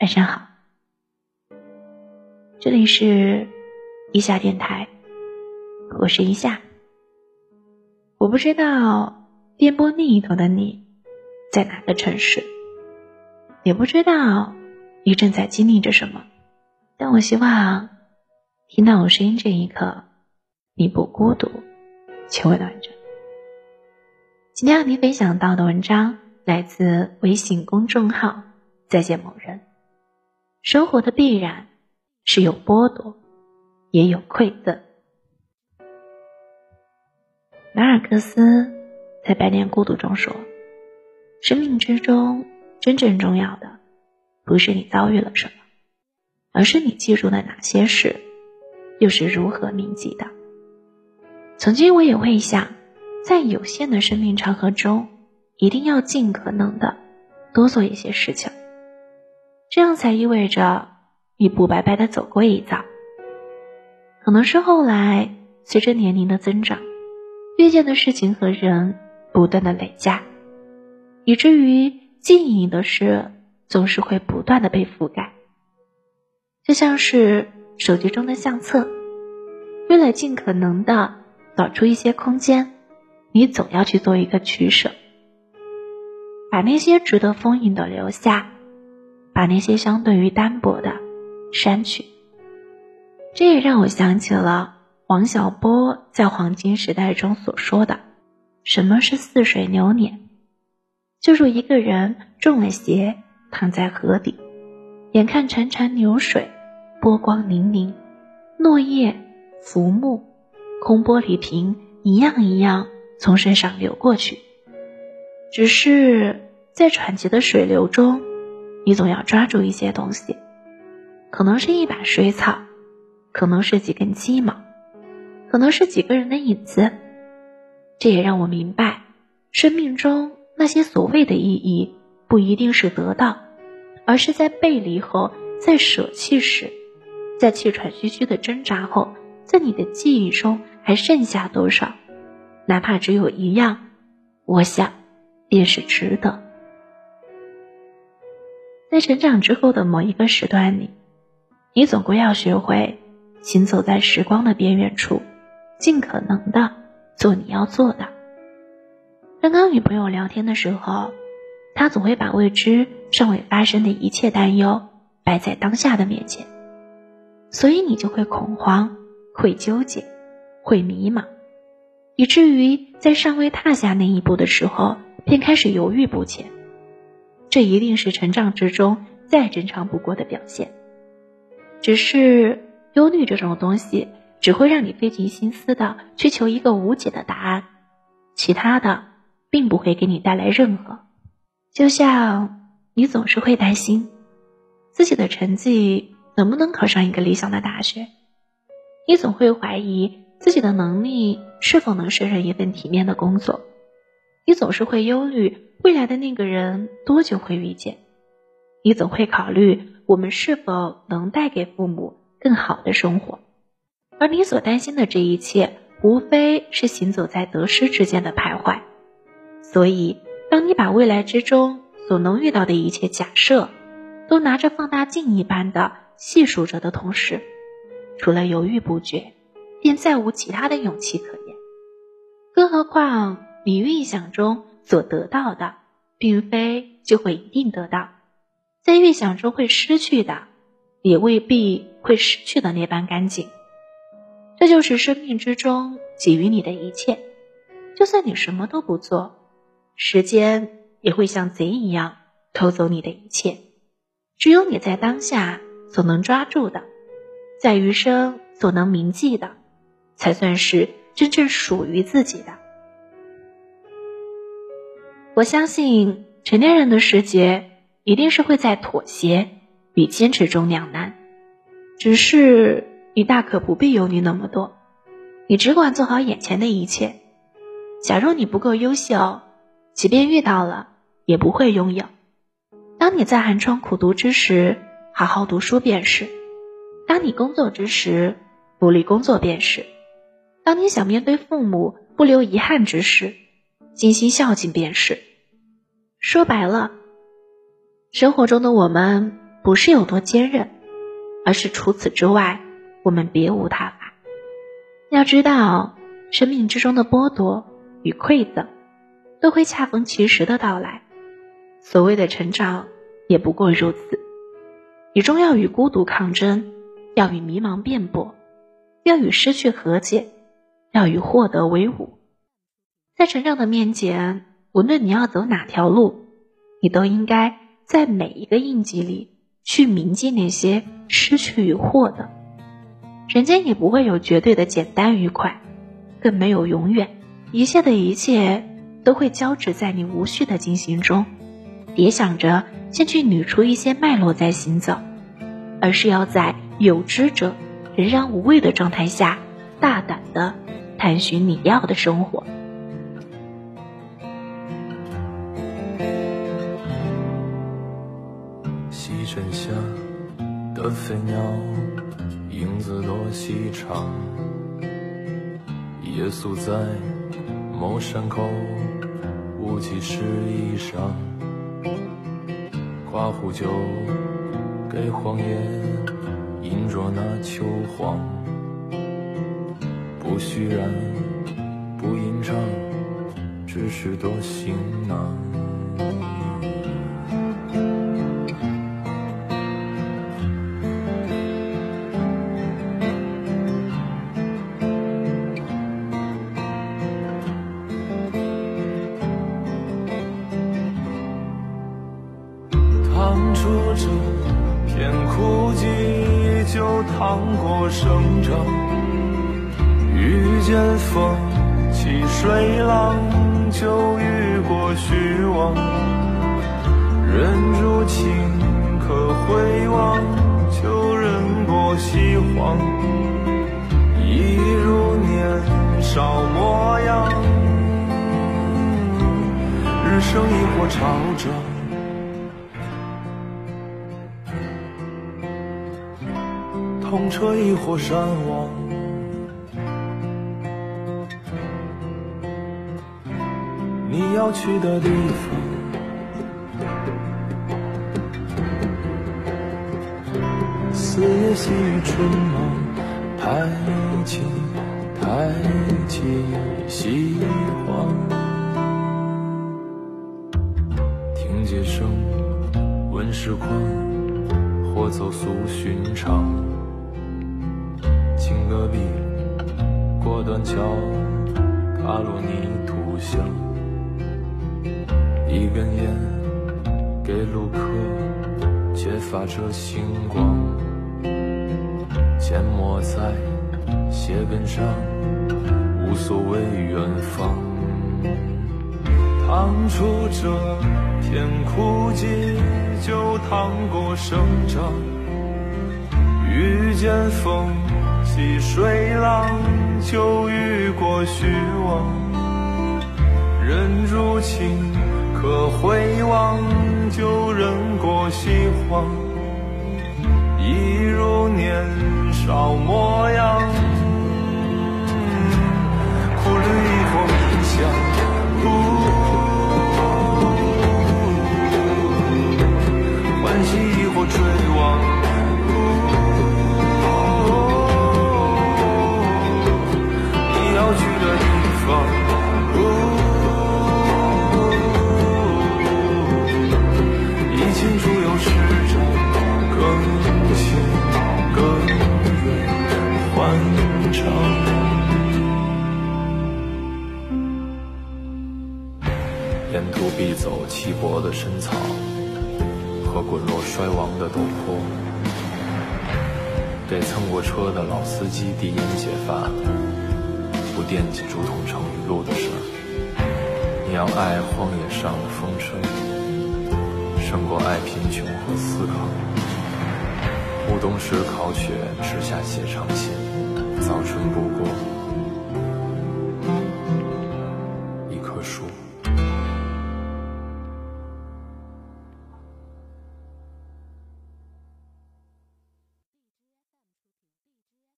晚上好，这里是一下电台，我是一下。我不知道电波另一头的你在哪个城市，也不知道你正在经历着什么，但我希望听到我声音这一刻，你不孤独，且温暖着。今天要你分享到的文章来自微信公众号“再见某人”。生活的必然是有剥夺，也有馈赠。马尔克斯在《百年孤独》中说：“生命之中真正重要的，不是你遭遇了什么，而是你记住了哪些事，又是如何铭记的。”曾经我也会想，在有限的生命长河中，一定要尽可能的多做一些事情。这样才意味着你不白白的走过一遭。可能是后来随着年龄的增长，遇见的事情和人不断的累加，以至于记忆的事总是会不断的被覆盖。就像是手机中的相册，为了尽可能的找出一些空间，你总要去做一个取舍，把那些值得丰盈的留下。把那些相对于单薄的删去，这也让我想起了王小波在《黄金时代》中所说的：“什么是似水流年？就是一个人中了邪，躺在河底，眼看潺潺流水，波光粼粼，落叶、浮木、空玻璃瓶一样一样从身上流过去，只是在湍急的水流中。”你总要抓住一些东西，可能是一把水草，可能是几根鸡毛，可能是几个人的影子。这也让我明白，生命中那些所谓的意义，不一定是得到，而是在背离后，在舍弃时，在气喘吁吁的挣扎后，在你的记忆中还剩下多少？哪怕只有一样，我想，便是值得。在成长之后的某一个时段里，你总归要学会行走在时光的边缘处，尽可能的做你要做的。刚刚与朋友聊天的时候，他总会把未知尚未发生的一切担忧摆在当下的面前，所以你就会恐慌，会纠结，会迷茫，以至于在尚未踏下那一步的时候，便开始犹豫不前。这一定是成长之中再正常不过的表现，只是忧虑这种东西只会让你费尽心思的去求一个无解的答案，其他的并不会给你带来任何。就像你总是会担心自己的成绩能不能考上一个理想的大学，你总会怀疑自己的能力是否能胜任一份体面的工作，你总是会忧虑。未来的那个人多久会遇见？你总会考虑我们是否能带给父母更好的生活，而你所担心的这一切，无非是行走在得失之间的徘徊。所以，当你把未来之中所能遇到的一切假设，都拿着放大镜一般的细数着的同时，除了犹豫不决，便再无其他的勇气可言。更何况，你预想中。所得到的，并非就会一定得到，在预想中会失去的，也未必会失去的那般干净。这就是生命之中给予你的一切。就算你什么都不做，时间也会像贼一样偷走你的一切。只有你在当下所能抓住的，在余生所能铭记的，才算是真正属于自己的。我相信成年人的世界一定是会在妥协与坚持中两难，只是你大可不必忧虑那么多，你只管做好眼前的一切。假如你不够优秀，即便遇到了，也不会拥有。当你在寒窗苦读之时，好好读书便是；当你工作之时，努力工作便是；当你想面对父母不留遗憾之时，尽心孝敬便是。说白了，生活中的我们不是有多坚韧，而是除此之外，我们别无他法。要知道，生命之中的剥夺与馈赠，都会恰逢其时的到来。所谓的成长，也不过如此。你终要与孤独抗争，要与迷茫辩驳，要与失去和解，要与获得为伍。在成长的面前，无论你要走哪条路，你都应该在每一个印记里去铭记那些失去与获得。人间也不会有绝对的简单愉快，更没有永远。一切的一切都会交织在你无序的进行中。别想着先去捋出一些脉络再行走，而是要在有知者仍然无畏的状态下，大胆的探寻你要的生活。飞鸟。影子多细长，夜宿在某山口，雾气湿衣裳，刮壶酒给荒野，饮着那秋黄，不虚然，不吟唱，只是多行囊。当初这片枯寂，就趟过生长；遇见风起水浪，就遇过虚妄。人如情，可回望，就忍过西荒。一如年少模样，日升亦或潮涨。痛彻亦或山亡，你要去的地方，四野细雨春忙，抬起抬起西荒，听街声，闻时况，或走俗寻常。隔壁过断桥，踏落泥土香。一根烟给路客，揭发着星光。缄默在鞋跟上，无所谓远方。趟出这片枯寂，就趟过生长。遇见风。细水浪，就遇过虚妄。人如情，可回望，就忍过喜欢。一如年少模样，走稀薄的深草和滚落衰亡的陡坡，给蹭过车的老司机递烟解乏，不惦记竹筒盛雨露的事儿。你要爱荒野上的风吹，胜过爱贫穷和思考。暮冬时烤雪，直下写长信，早春不过。